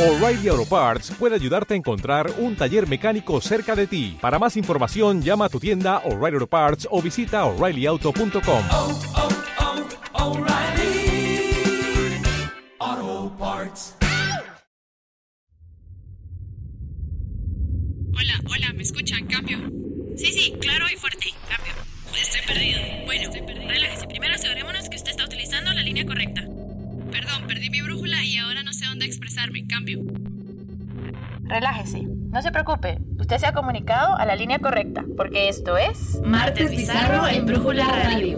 O'Reilly Auto Parts puede ayudarte a encontrar un taller mecánico cerca de ti. Para más información, llama a tu tienda O'Reilly Auto Parts o visita oreillyauto.com. oh, oh, Parts. Hola, hola, ¿me escuchan? Cambio. Sí, sí, claro y fuerte. Cambio. Estoy perdido. Bueno, relájese. Primero asegurémonos que usted está utilizando la línea correcta. Perdón, perdí mi brújula y ahora no sé expresarme. Cambio. Relájese, no se preocupe, usted se ha comunicado a la línea correcta, porque esto es... Martes Bizarro en Brújula Radio.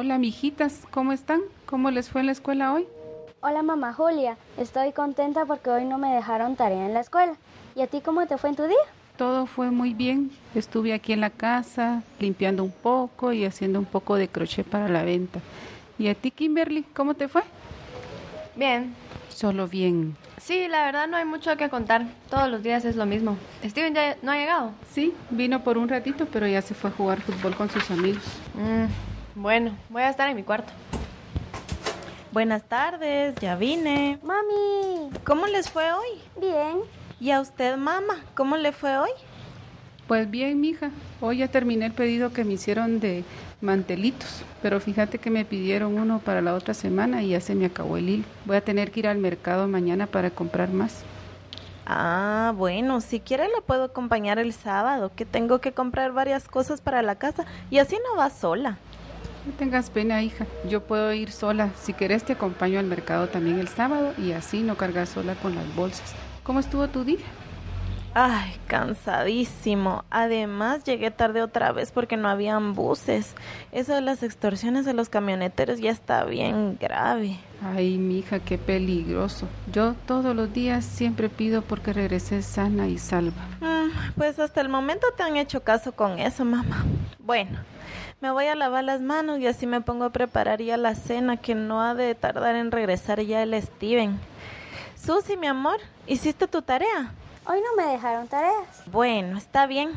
Hola, mijitas, ¿cómo están? ¿Cómo les fue en la escuela hoy? Hola mamá Julia, estoy contenta porque hoy no me dejaron tarea en la escuela. ¿Y a ti cómo te fue en tu día? Todo fue muy bien. Estuve aquí en la casa limpiando un poco y haciendo un poco de crochet para la venta. ¿Y a ti, Kimberly, cómo te fue? Bien. Solo bien. Sí, la verdad no hay mucho que contar. Todos los días es lo mismo. Steven ya no ha llegado. Sí, vino por un ratito, pero ya se fue a jugar fútbol con sus amigos. Mm, bueno, voy a estar en mi cuarto. Buenas tardes, ya vine. Mami, ¿Cómo les fue hoy? bien. ¿Y a usted, mamá? ¿Cómo le fue hoy? Pues bien, mija. Hoy ya terminé el pedido que me hicieron de mantelitos, pero fíjate que me pidieron uno para la otra semana y ya se me acabó el hilo. Voy a tener que ir al mercado mañana para comprar más. Ah, bueno, si quiere le puedo acompañar el sábado, que tengo que comprar varias cosas para la casa y así no va sola. No tengas pena, hija. Yo puedo ir sola. Si querés te acompaño al mercado también el sábado y así no cargas sola con las bolsas. ¿Cómo estuvo tu día? Ay, cansadísimo. Además, llegué tarde otra vez porque no habían buses. Eso de las extorsiones de los camioneteros ya está bien grave. Ay, mija, qué peligroso. Yo todos los días siempre pido porque regreses sana y salva. Mm, pues hasta el momento te han hecho caso con eso, mamá. Bueno, me voy a lavar las manos y así me pongo a preparar ya la cena que no ha de tardar en regresar ya el Steven. Susi, mi amor, ¿hiciste tu tarea? Hoy no me dejaron tareas. Bueno, está bien.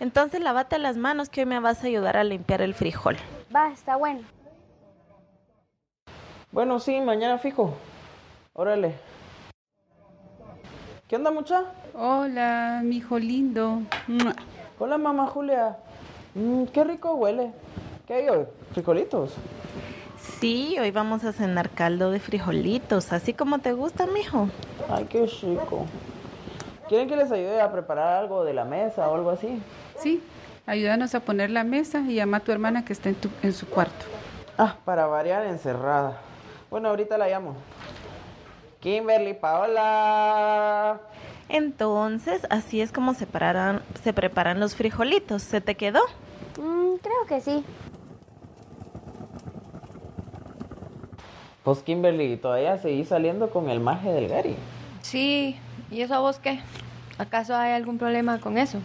Entonces lávate las manos que hoy me vas a ayudar a limpiar el frijol. Va, está bueno. Bueno, sí, mañana fijo. Órale. ¿Qué onda, mucha? Hola, mi hijo lindo. Hola, mamá Julia. Mm, qué rico huele. ¿Qué hay hoy? ¿Frijolitos? Sí, hoy vamos a cenar caldo de frijolitos, así como te gusta, mijo. Ay, qué rico. ¿Quieren que les ayude a preparar algo de la mesa o algo así? Sí, ayúdanos a poner la mesa y llama a tu hermana que está en, tu- en su cuarto. Ah, para variar encerrada. Bueno, ahorita la llamo. Kimberly, Paola. Entonces, así es como se preparan los frijolitos. ¿Se te quedó? Mm, creo que sí. Pues Kimberly, todavía seguís saliendo con el maje del Gary. Sí, ¿y eso a vos qué? ¿Acaso hay algún problema con eso?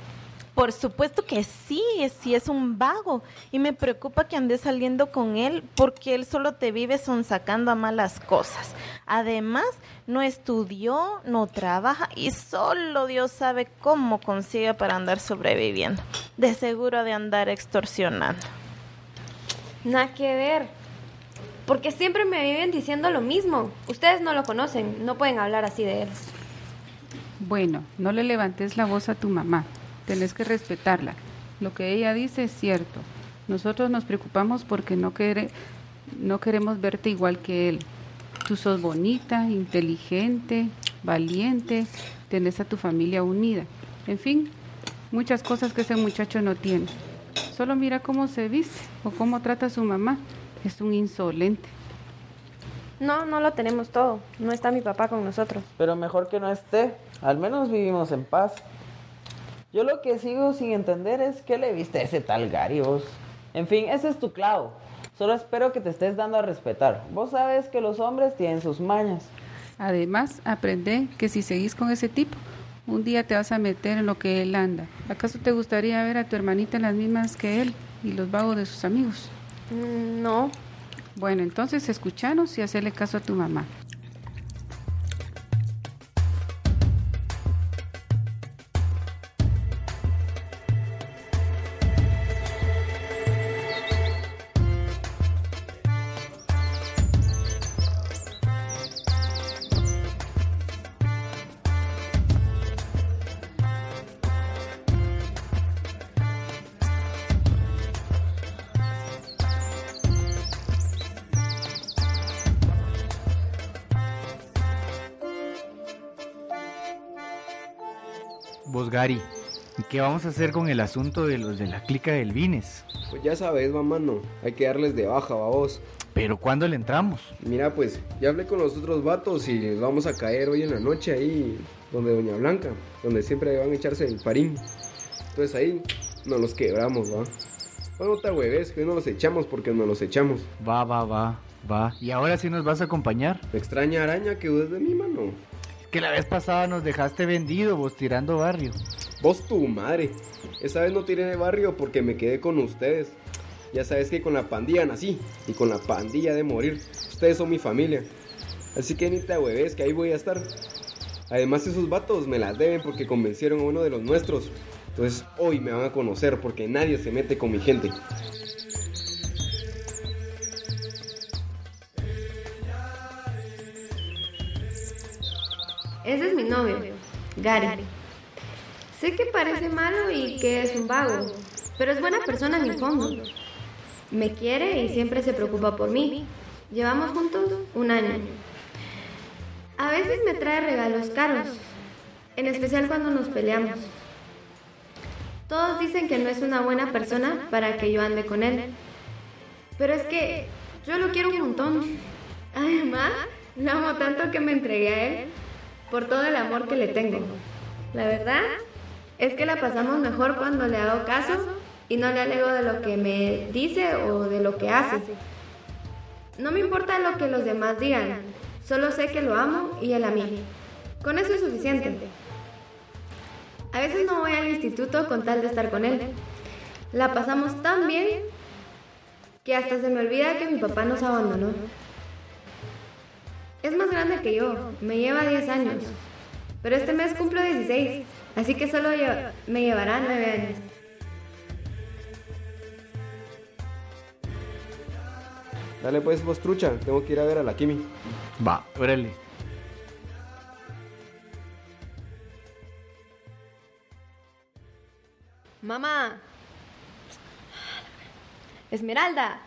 Por supuesto que sí, es- sí es un vago. Y me preocupa que andes saliendo con él porque él solo te vive sonsacando a malas cosas. Además, no estudió, no trabaja y solo Dios sabe cómo consigue para andar sobreviviendo. De seguro de andar extorsionando. Nada que ver. Porque siempre me viven diciendo lo mismo. Ustedes no lo conocen, no pueden hablar así de él. Bueno, no le levantes la voz a tu mamá. Tenés que respetarla. Lo que ella dice es cierto. Nosotros nos preocupamos porque no, quere- no queremos verte igual que él. Tú sos bonita, inteligente, valiente, tenés a tu familia unida. En fin, muchas cosas que ese muchacho no tiene. Solo mira cómo se viste o cómo trata a su mamá. Es un insolente. No, no lo tenemos todo. No está mi papá con nosotros. Pero mejor que no esté. Al menos vivimos en paz. Yo lo que sigo sin entender es qué le viste a ese tal Gary vos. En fin, ese es tu clavo. Solo espero que te estés dando a respetar. Vos sabes que los hombres tienen sus mañas. Además, aprende que si seguís con ese tipo, un día te vas a meter en lo que él anda. ¿Acaso te gustaría ver a tu hermanita en las mismas que él y los vagos de sus amigos? Mm, No, Bueno, entonces escuchanos y hacerle caso a tu mamá. Qué vamos a hacer con el asunto de los de la clica del Vines? Pues ya sabes, mamá, no. Hay que darles de baja, vos. ¿Pero cuándo le entramos? Mira, pues ya hablé con los otros vatos y les vamos a caer hoy en la noche ahí donde Doña Blanca, donde siempre van a echarse el parín. Entonces ahí nos los quebramos, va. Bueno, no te hueves, que hoy no los echamos porque nos los echamos. Va, va, va, va. ¿Y ahora sí nos vas a acompañar? Me extraña araña que dudes de mi mano. Que la vez pasada nos dejaste vendido, vos tirando barrio. Vos tu madre. Esa vez no tiré de barrio porque me quedé con ustedes. Ya sabes que con la pandilla nací y con la pandilla de morir. Ustedes son mi familia. Así que ni te hueves que ahí voy a estar. Además esos vatos me las deben porque convencieron a uno de los nuestros. Entonces hoy me van a conocer porque nadie se mete con mi gente. Ese es mi novio, Gary. Sé que parece malo y que es un vago, pero es buena persona en el fondo. Me quiere y siempre se preocupa por mí. Llevamos juntos un año. A veces me trae regalos caros, en especial cuando nos peleamos. Todos dicen que no es una buena persona para que yo ande con él. Pero es que yo lo quiero un montón. Además, lo amo tanto que me entregué a él por todo el amor que le tengo. La verdad es que la pasamos mejor cuando le hago caso y no le alego de lo que me dice o de lo que hace. No me importa lo que los demás digan, solo sé que lo amo y él a mí. Con eso es suficiente. A veces no voy al instituto con tal de estar con él. La pasamos tan bien que hasta se me olvida que mi papá nos abandonó. Es más grande que yo, me lleva 10 años. Pero este mes cumplo 16, así que solo lle- me llevará 9 años. Dale pues vos trucha, tengo que ir a ver a la Kimi. Va, órale. Mamá. Esmeralda,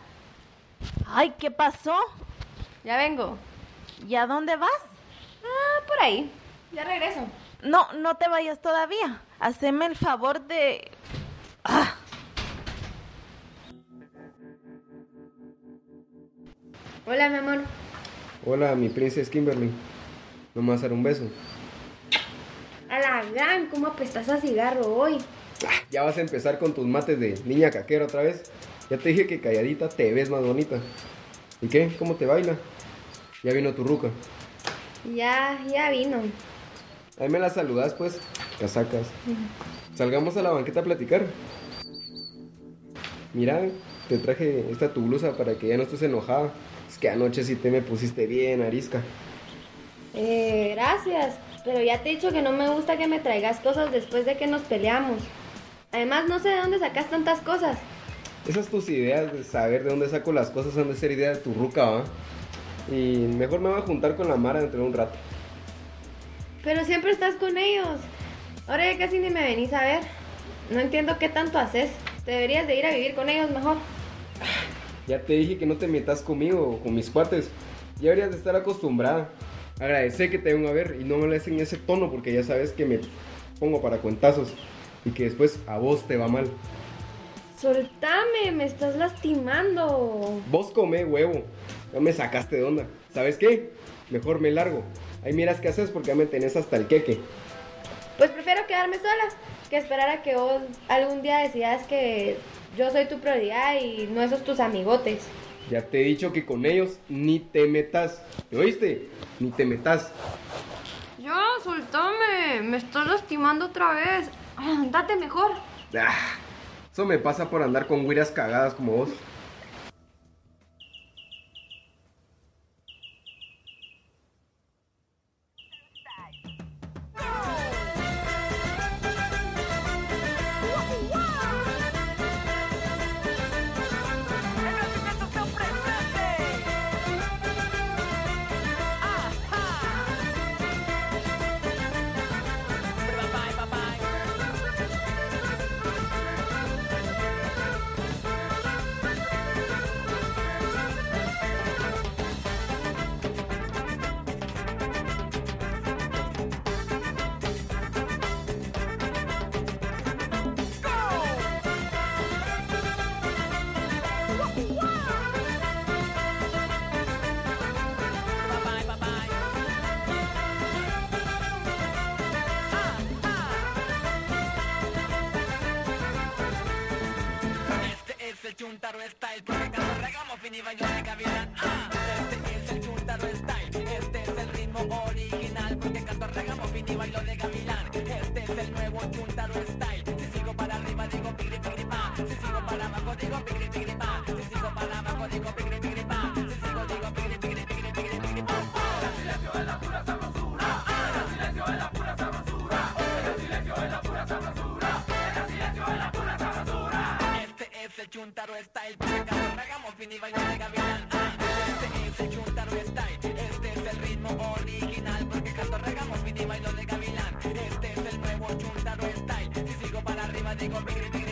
Ay, ¿qué pasó? ya vengo. ¿Y a dónde vas? Ah, por ahí. Ya regreso. No, no te vayas todavía. Haceme el favor de... Ah, Hola, mi amor. Hola, mi princesa Kimberly. No me vas a dar un beso. A la gran, ¿cómo apestas a cigarro hoy? Ya vas a empezar con tus mates de niña caquera otra vez. Ya te dije que calladita te ves más bonita. ¿Y qué? ¿Cómo te baila? Ya vino tu ruca. Ya, ya vino. Ahí me la saludas pues, casacas. Salgamos a la banqueta a platicar. Mira, te traje esta tu blusa para que ya no estés enojada. Es que anoche sí te me pusiste bien, arisca. Eh, gracias. Pero ya te he dicho que no me gusta que me traigas cosas después de que nos peleamos. Además, no sé de dónde sacas tantas cosas. Esas tus ideas de saber de dónde saco las cosas han de ser ideas de tu ruca, ¿va? Y mejor me voy a juntar con la Mara dentro de un rato. Pero siempre estás con ellos. Ahora ya casi ni me venís a ver. No entiendo qué tanto haces. Te deberías de ir a vivir con ellos mejor. Ya te dije que no te metas conmigo o con mis cuates. Ya deberías de estar acostumbrada. Agradecer que te vengo a ver y no me lo en ese tono porque ya sabes que me pongo para cuentazos y que después a vos te va mal. Soltame, me estás lastimando. Vos come huevo. Ya me sacaste de onda. ¿Sabes qué? Mejor me largo. Ahí miras qué haces porque ya me tenés hasta el queque. Pues prefiero quedarme sola que esperar a que vos algún día decidas que yo soy tu prioridad y no esos tus amigotes. Ya te he dicho que con ellos ni te metas. ¿Me oíste? Ni te metas. Ya, soltame. Me estás lastimando otra vez. Andate mejor. Ah, eso me pasa por andar con güiras cagadas como vos. Chuntaro style, porque cuando regamos fin y bailo de gavilán. Ah, este es el chuntaro style, este es el ritmo original, porque cuando regamos fin y bailo de gavilán. Este es el nuevo chuntaro style, si sigo para arriba digo pigri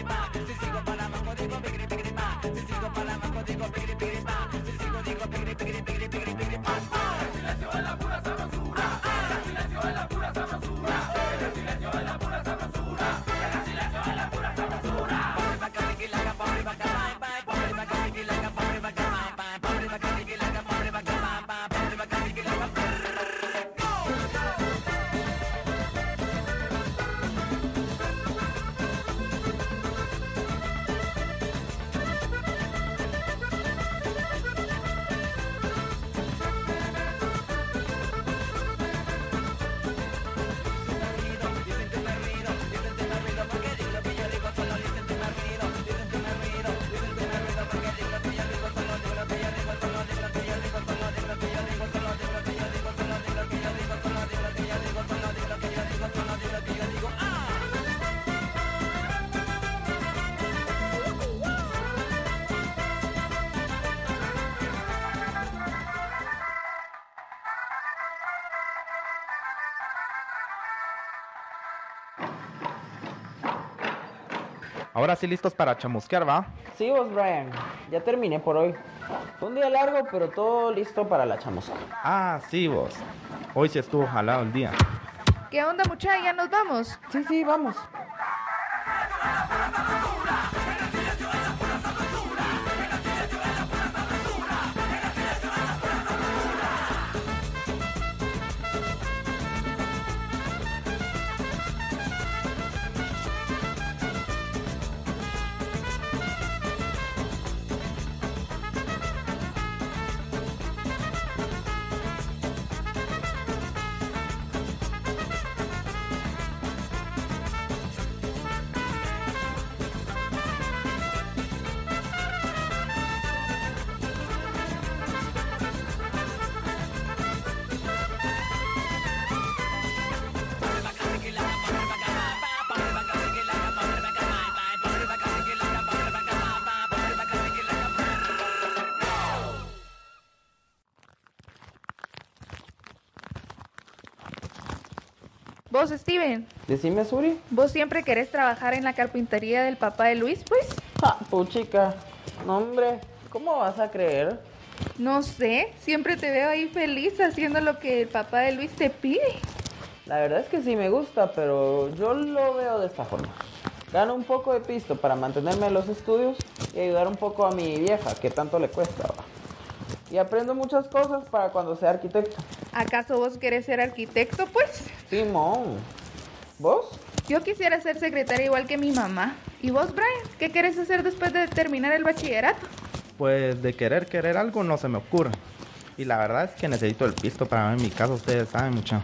Ahora sí listos para chamusquear, ¿va? Sí, vos, Brian. Ya terminé por hoy. Fue un día largo, pero todo listo para la chamusca. Ah, sí, vos. Hoy sí estuvo jalado el día. ¿Qué onda, muchacha? ¿Ya nos vamos? Sí, sí, vamos. Vos, Steven, Decime, Suri. vos siempre querés trabajar en la carpintería del papá de Luis, pues. Ah, puchica. No, hombre. ¿Cómo vas a creer? No sé, siempre te veo ahí feliz haciendo lo que el papá de Luis te pide. La verdad es que sí me gusta, pero yo lo veo de esta forma. Gano un poco de pisto para mantenerme en los estudios y ayudar un poco a mi vieja, que tanto le cuesta. ¿va? Y aprendo muchas cosas para cuando sea arquitecto. ¿Acaso vos querés ser arquitecto, pues? Simón. ¿Vos? Yo quisiera ser secretaria igual que mi mamá. ¿Y vos, Brian? ¿Qué querés hacer después de terminar el bachillerato? Pues de querer querer algo no se me ocurre. Y la verdad es que necesito el pisto para ver mi casa, ustedes saben mucho.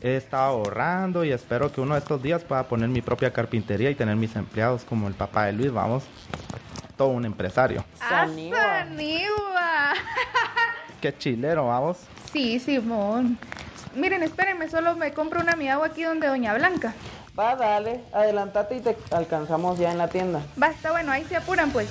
He estado ahorrando y espero que uno de estos días pueda poner mi propia carpintería y tener mis empleados como el papá de Luis, vamos. Todo un empresario. ¡Saniwa! Qué chilero, vamos. Sí, Simón. Miren, espérenme, solo me compro una mi agua aquí donde Doña Blanca. Va, dale. Adelantate y te alcanzamos ya en la tienda. Basta, bueno, ahí se apuran, pues.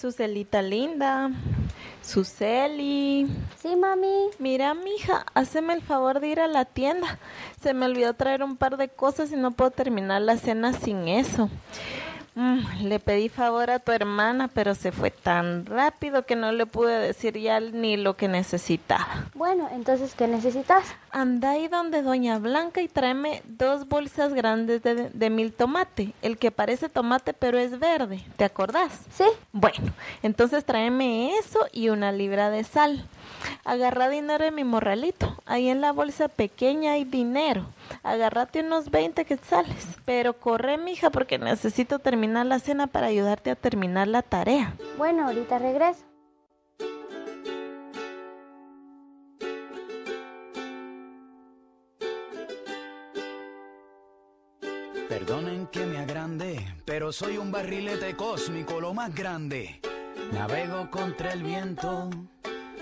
Sucelita linda. Suseli. Sí, mami. Mira, mija, haceme el favor de ir a la tienda. Se me olvidó traer un par de cosas y no puedo terminar la cena sin eso. Mm, le pedí favor a tu hermana, pero se fue tan rápido que no le pude decir ya ni lo que necesitaba. Bueno, entonces, ¿qué necesitas? Anda ahí donde Doña Blanca y tráeme dos bolsas grandes de, de mil tomate. El que parece tomate pero es verde. ¿Te acordás? Sí. Bueno, entonces tráeme eso y una libra de sal. Agarra dinero en mi morralito. Ahí en la bolsa pequeña hay dinero. Agárrate unos 20 quetzales. Pero corre, mija, porque necesito terminar la cena para ayudarte a terminar la tarea. Bueno, ahorita regreso. Perdonen que me agrande, pero soy un barrilete cósmico, lo más grande. Navego contra el viento,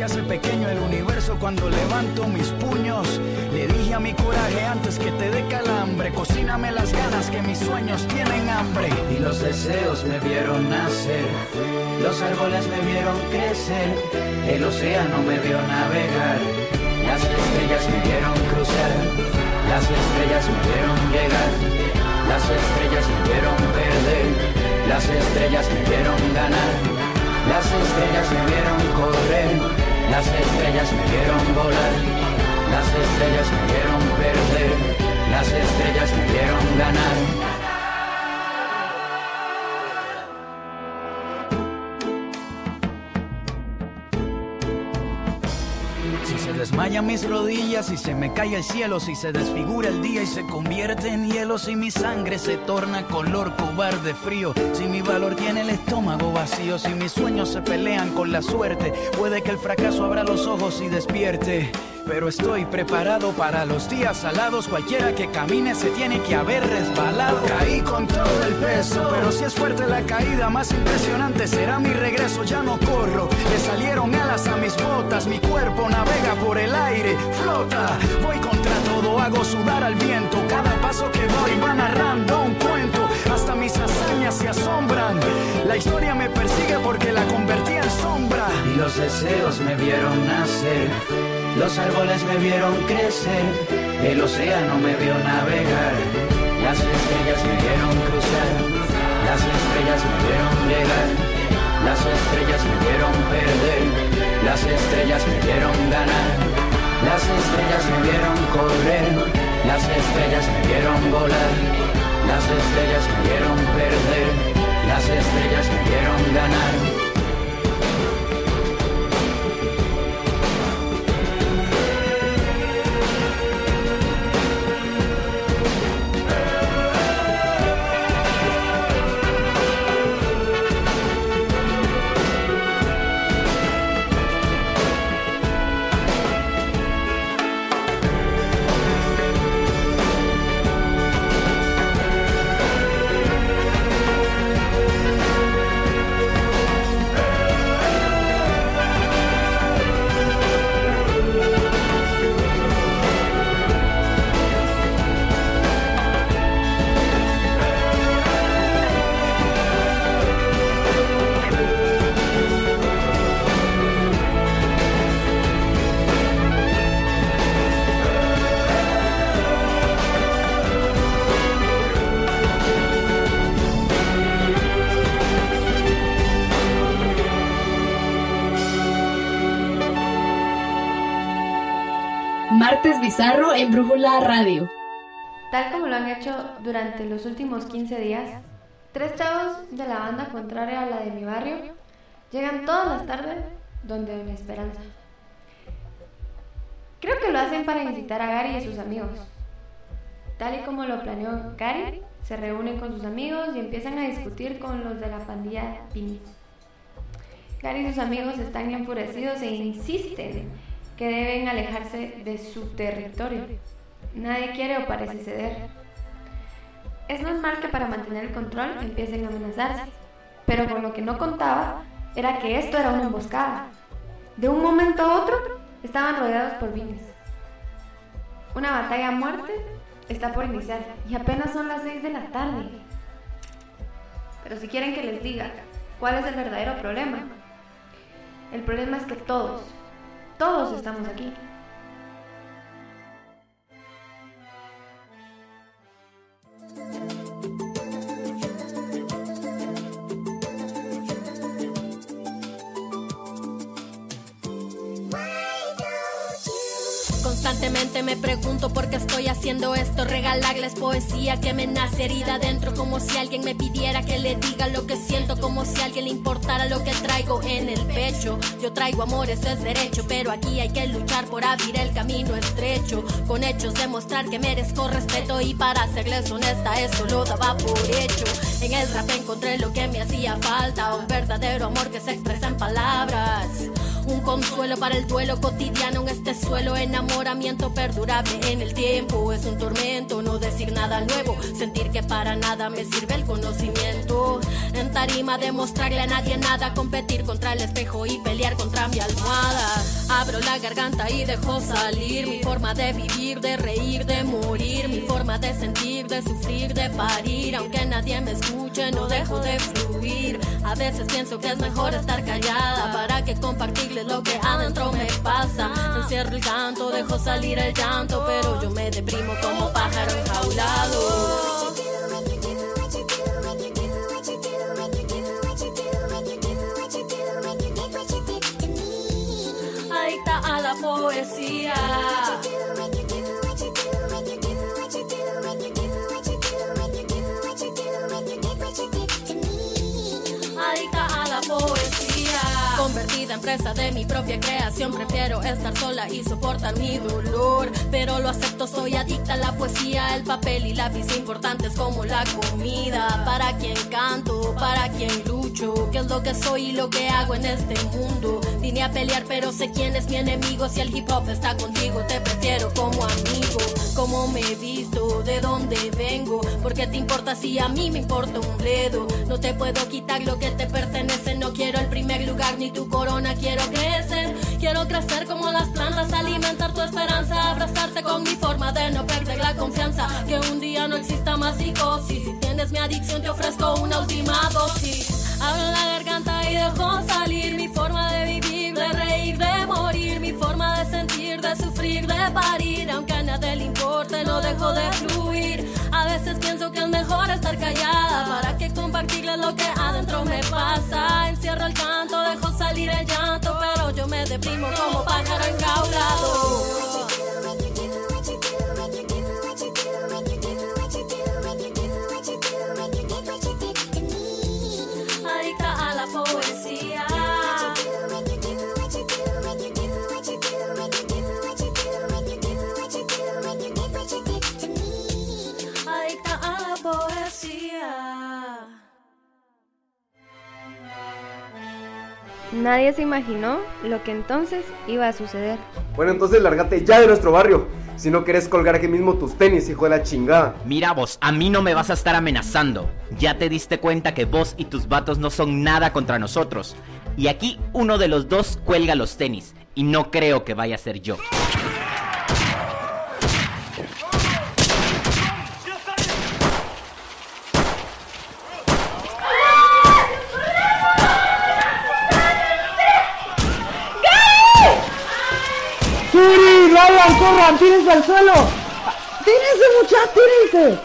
Se hace pequeño el universo cuando levanto mis puños. Le dije a mi coraje antes que te dé calambre. Cocíname las ganas que mis sueños tienen hambre. Y los deseos me vieron nacer. Los árboles me vieron crecer. El océano me vio navegar. Las estrellas me vieron cruzar. Las estrellas me vieron llegar. Las estrellas me vieron perder. Las estrellas me vieron ganar. Las estrellas me vieron correr. Las estrellas me vieron volar. Las estrellas me vieron perder. Las estrellas me vieron ganar. Desmayan mis rodillas y se me cae el cielo, si se desfigura el día y se convierte en hielo, si mi sangre se torna color cobarde frío, si mi valor tiene el estómago vacío, si mis sueños se pelean con la suerte, puede que el fracaso abra los ojos y despierte. Pero estoy preparado para los días salados. Cualquiera que camine se tiene que haber resbalado. Caí con todo el peso, pero si es fuerte la caída, más impresionante será mi regreso. Ya no corro, le salieron alas a mis botas. Mi cuerpo navega por el aire, flota. Voy contra todo, hago sudar al viento. Cada paso que doy va narrando un cuento. Hasta mis hazañas se asombran. La historia me persigue porque la convertí en sombra. Y los deseos me vieron nacer. Los árboles me vieron crecer, el océano me vio navegar, las estrellas me vieron cruzar, las estrellas me vieron llegar, las estrellas me vieron perder, las estrellas me vieron ganar, las estrellas me vieron correr, las estrellas me vieron volar, las estrellas me vieron perder, las estrellas me vieron ganar. Bizarro en Brújula Radio. Tal como lo han hecho durante los últimos 15 días, tres chavos de la banda contraria a la de mi barrio llegan todas las tardes donde Doña Esperanza. Creo que lo hacen para incitar a Gary y a sus amigos. Tal y como lo planeó Gary, se reúnen con sus amigos y empiezan a discutir con los de la pandilla Pinis. Gary y sus amigos están enfurecidos e insisten que deben alejarse de su territorio. Nadie quiere o parece ceder. Es normal que para mantener el control empiecen a amenazarse, pero con lo que no contaba era que esto era una emboscada. De un momento a otro, estaban rodeados por vines. Una batalla a muerte está por iniciar y apenas son las 6 de la tarde. Pero si quieren que les diga cuál es el verdadero problema, el problema es que todos, todos estamos aquí. Constantemente me pregunto por qué estoy haciendo esto, regalarles poesía que me nace herida adentro, como si alguien me pidiera que le diga lo que siento, como si a alguien le importara lo que traigo en el pecho. Yo traigo amor, eso es derecho, pero aquí hay que luchar por abrir el camino estrecho, con hechos demostrar que merezco respeto y para serles honesta eso lo daba por hecho. En el rap encontré lo que me hacía falta, un verdadero amor que se expresa en palabras. Un consuelo para el duelo cotidiano en este suelo, enamoramiento perdurable en el tiempo. Es un tormento no decir nada nuevo, sentir que para nada me sirve el conocimiento. En tarima demostrarle a nadie nada, competir contra el espejo y pelear contra mi almohada. Abro la garganta y dejo salir mi forma de vivir, de reír, de morir, mi forma de sentir, de sufrir, de parir. Aunque nadie me escuche, no dejo de fluir. A veces pienso que es mejor estar callada para que compartirles lo que adentro me pasa. Encierro el canto, dejo salir el llanto, pero yo me deprimo como pájaro enjaulado. De mi propia creación, prefiero estar sola y soportar mi dolor. Pero lo acepto, soy adicta a la poesía, el papel y lápiz importantes como la comida. Para quien canto, para quien lucho, qué es lo que soy y lo que hago en este mundo. Vine a pelear, pero sé quién es mi enemigo. Si el hip hop está contigo, te prefiero como amigo. Cómo me he de dónde vengo. Porque te importa si a mí me importa un bledo. No te puedo quitar lo que te pertenece. No quiero el primer lugar ni tu corona. Quiero crecer, quiero crecer como las plantas. Alimentar tu esperanza, abrazarte con mi forma de no perder la confianza. Que un día no exista más psicosis. Si tienes mi adicción, te ofrezco una última dosis. Abro la garganta y dejo salir mi forma de vivir, de reír, de morir, mi forma de sentir, de sufrir, de parir, aunque a nadie le importe, no dejo de fluir. A veces pienso que es mejor estar callada para que compartirles lo que adentro me pasa. Encierro el canto, dejo salir el llanto, pero yo me deprimo como pájaro enjaulado. Nadie se imaginó lo que entonces iba a suceder. Bueno, entonces lárgate ya de nuestro barrio. Si no quieres colgar aquí mismo tus tenis, hijo de la chingada. Mira vos, a mí no me vas a estar amenazando. Ya te diste cuenta que vos y tus vatos no son nada contra nosotros. Y aquí uno de los dos cuelga los tenis. Y no creo que vaya a ser yo. Corran! ¡Tírense al suelo! ¡Tírense, muchachos! ¡Tírense!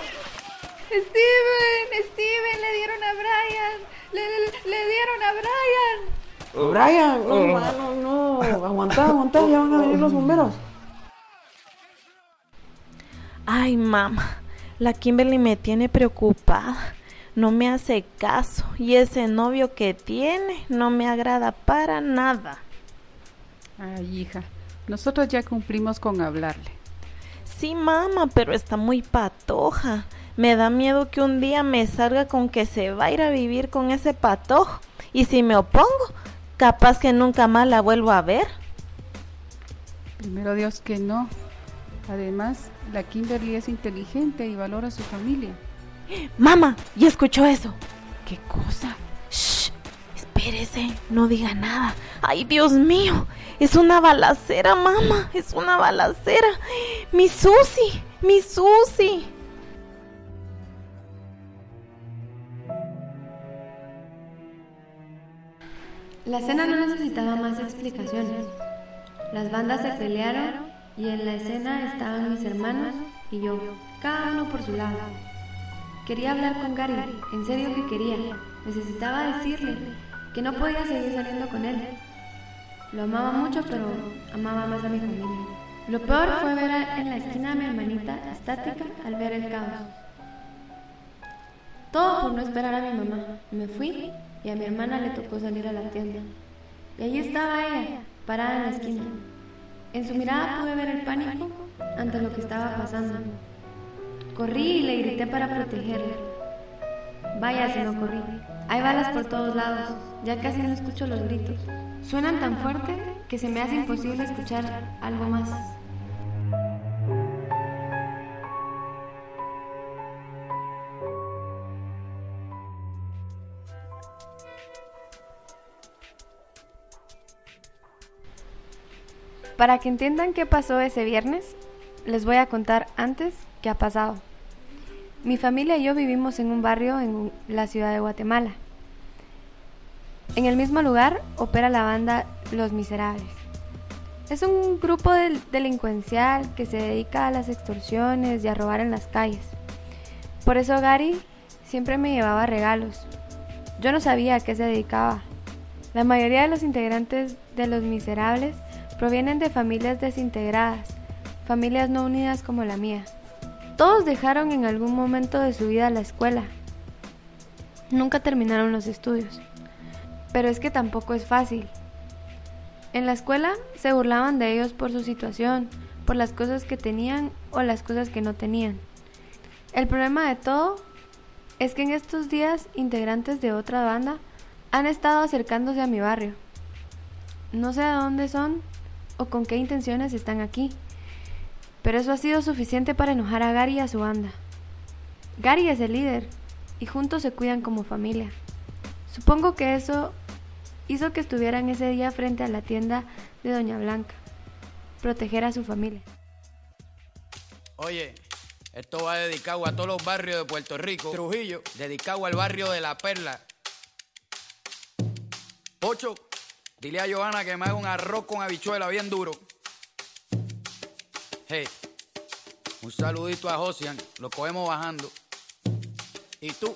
Steven, Steven, le dieron a Brian. Le, le- le dieron a Brian. Brian, no, mano, no. Aguanta, aguanta, ya van a venir los bomberos. Ay, mamá, la Kimberly me tiene preocupada. No me hace caso y ese novio que tiene no me agrada para nada. Ay, hija, nosotros ya cumplimos con hablarle. Sí, mamá, pero está muy patoja. Me da miedo que un día me salga con que se va a ir a vivir con ese patojo. Y si me opongo, capaz que nunca más la vuelvo a ver. Primero Dios que no. Además, la Kimberly es inteligente y valora a su familia. Mamá, ¿ya escuchó eso? ¿Qué cosa? No diga nada. Ay, Dios mío, es una balacera, mamá, es una balacera. Mi Susi, mi Susi. La escena no necesitaba más explicaciones. Las bandas se pelearon y en la escena estaban mis hermanos y yo, cada uno por su lado. Quería hablar con Gary, en serio que quería. Necesitaba decirle que no podía seguir saliendo con él. Lo amaba mucho, pero amaba más a mi familia. Lo peor fue ver en la esquina a mi hermanita estática al ver el caos. Todo por no esperar a mi mamá. Me fui y a mi hermana le tocó salir a la tienda. Y allí estaba ella, parada en la esquina. En su mirada pude ver el pánico ante lo que estaba pasando. Corrí y le grité para protegerla. Vaya si no corrí. Hay balas por todos lados. Ya casi no escucho los gritos. Suenan tan fuerte que se me hace imposible escuchar algo más. Para que entiendan qué pasó ese viernes, les voy a contar antes qué ha pasado. Mi familia y yo vivimos en un barrio en la ciudad de Guatemala. En el mismo lugar opera la banda Los Miserables. Es un grupo del- delincuencial que se dedica a las extorsiones y a robar en las calles. Por eso Gary siempre me llevaba regalos. Yo no sabía a qué se dedicaba. La mayoría de los integrantes de Los Miserables provienen de familias desintegradas, familias no unidas como la mía. Todos dejaron en algún momento de su vida la escuela. Nunca terminaron los estudios. Pero es que tampoco es fácil. En la escuela se burlaban de ellos por su situación, por las cosas que tenían o las cosas que no tenían. El problema de todo es que en estos días integrantes de otra banda han estado acercándose a mi barrio. No sé de dónde son o con qué intenciones están aquí, pero eso ha sido suficiente para enojar a Gary y a su banda. Gary es el líder y juntos se cuidan como familia. Supongo que eso hizo que estuvieran ese día frente a la tienda de Doña Blanca, proteger a su familia. Oye, esto va dedicado a todos los barrios de Puerto Rico. Trujillo, dedicado al barrio de La Perla. Ocho, dile a Johanna que me haga un arroz con habichuela bien duro. Hey, un saludito a Josian, lo cogemos bajando. ¿Y tú?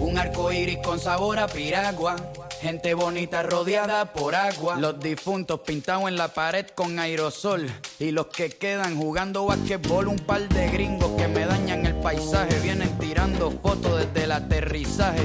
Un arco iris con sabor a piragua. Gente bonita rodeada por agua. Los difuntos pintados en la pared con aerosol. Y los que quedan jugando basquetbol. Un par de gringos que me dañan el paisaje. Vienen tirando fotos desde el aterrizaje.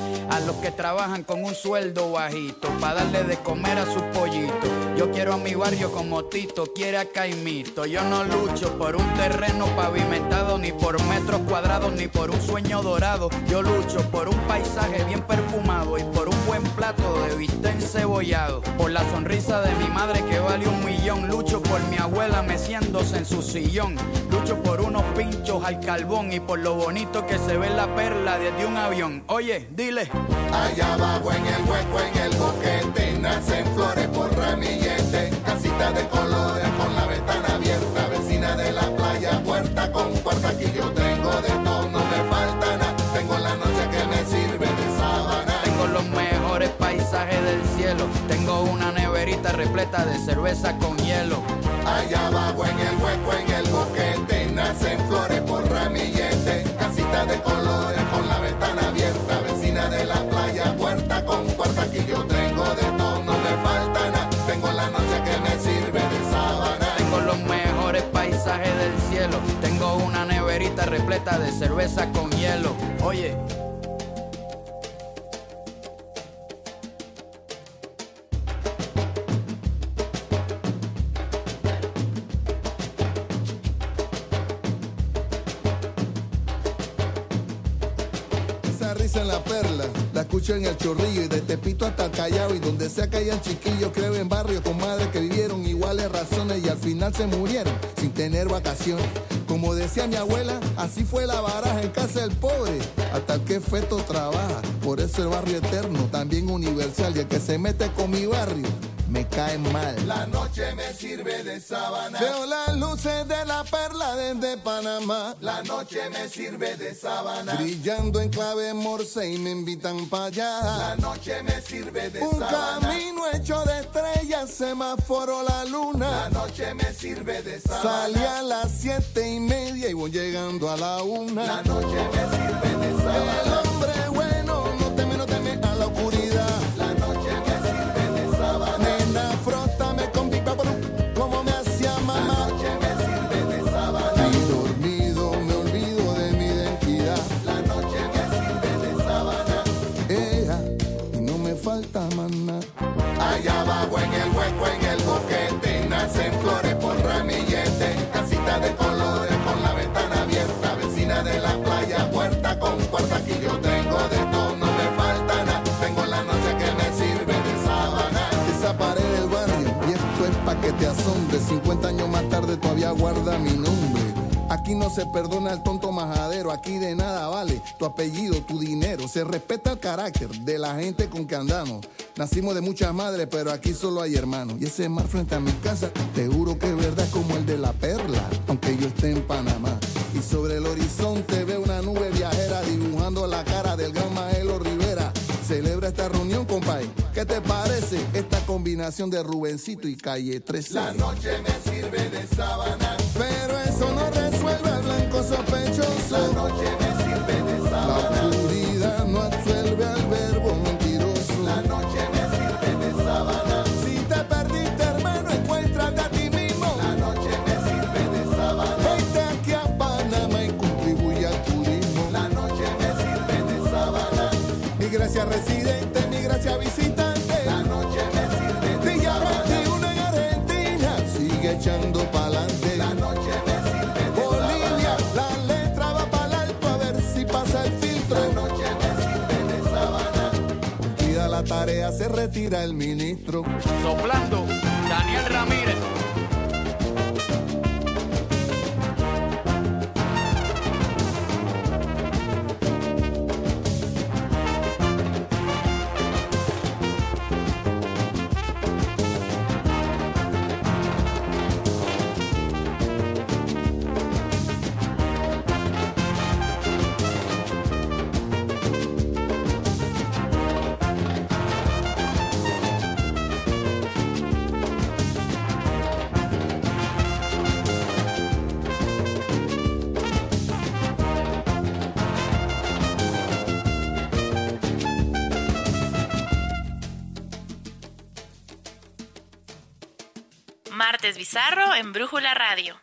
a los que trabajan con un sueldo bajito, para darle de comer a sus pollitos. Yo quiero a mi barrio como Tito quiere a Caimito. Yo no lucho por un terreno pavimentado, ni por metros cuadrados, ni por un sueño dorado. Yo lucho por un paisaje bien perfumado y por un buen plato de bistec encebollado. Por la sonrisa de mi madre que vale un millón. Lucho por mi abuela meciéndose en su sillón. Lucho por unos pinchos al carbón y por lo bonito que se ve la perla desde un avión. Oye, dile. Allá abajo en el hueco, en el boquete, nacen flores por ramillete, casita de colores con la ventana abierta, vecina de la playa, puerta con puerta, aquí yo tengo de todo, no me falta nada, tengo la noche que me sirve de sábana. Tengo los mejores paisajes del cielo. Tengo una neverita repleta de cerveza con hielo. Allá abajo en el hueco, en el boquete, nacen flores por ramillete, casita de colores repleta de cerveza con hielo. Oye. Esa risa en la perla, la escucho en el chorrillo y de Tepito hasta el Callao y donde sea que hayan chiquillos, creo en barrios con madres que vivieron iguales razones y al final se murieron sin tener vacaciones. Como decía mi abuela, así fue la baraja en casa del pobre, hasta el que feto trabaja. Por eso el barrio eterno, también universal y el que se mete con mi barrio. Me cae mal. La noche me sirve de sábana. Veo las luces de la perla desde Panamá. La noche me sirve de sábana. Brillando en clave morse y me invitan para allá. La noche me sirve de Un camino hecho de estrellas, semáforo la luna. La noche me sirve de sábana. Salí a las siete y media y voy llegando a la una. La noche me sirve de sábana. El hombre bueno no teme, no teme a la oscuridad. 50 años más tarde todavía guarda mi nombre. Aquí no se perdona el tonto majadero, aquí de nada vale tu apellido, tu dinero. Se respeta el carácter de la gente con que andamos. Nacimos de muchas madres, pero aquí solo hay hermanos. Y ese mar frente a mi casa, te juro que es verdad como el de la perla, aunque yo esté en Panamá. Y sobre el horizonte veo una nube viajera dibujando la cara del gran Maelo Rivera. Celebra esta reunión, compay. ¿Qué te parece esta combinación de Rubencito y Calle 13? La noche me sirve de sábana. Pero eso no resuelve al blanco sospechoso. La noche me sirve de sábana. Se retira el ministro. Soplando, Daniel Ramírez. Bizarro en Brújula Radio.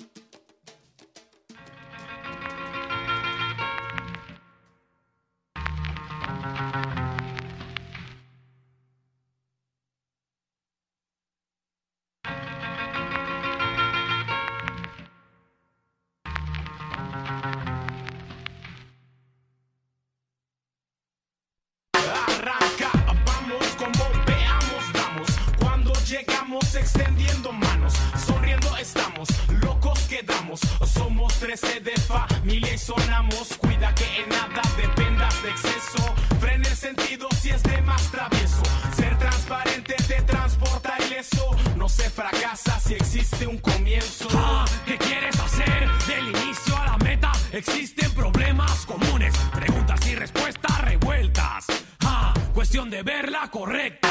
Existen problemas comunes, preguntas y respuestas revueltas. Ah, cuestión de verla correcta.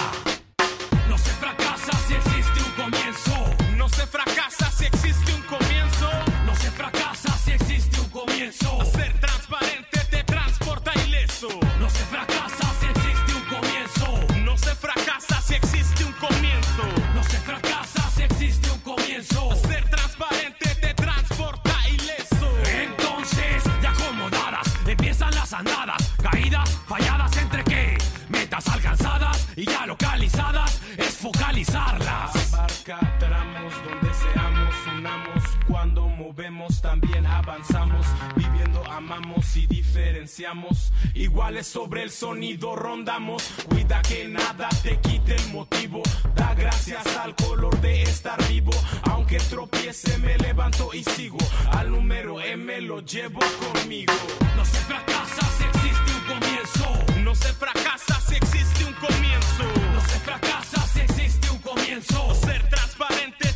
también avanzamos, viviendo amamos y diferenciamos. Iguales sobre el sonido rondamos, cuida que nada te quite el motivo. Da gracias al color de estar vivo, aunque tropiece me levanto y sigo. Al número M lo llevo conmigo. No se fracasa si existe un comienzo. No se fracasa si existe un comienzo. No se fracasa si existe un comienzo. Ser transparente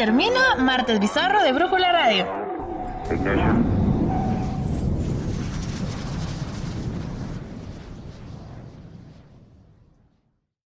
termina Martes Bizarro de Brújula Radio.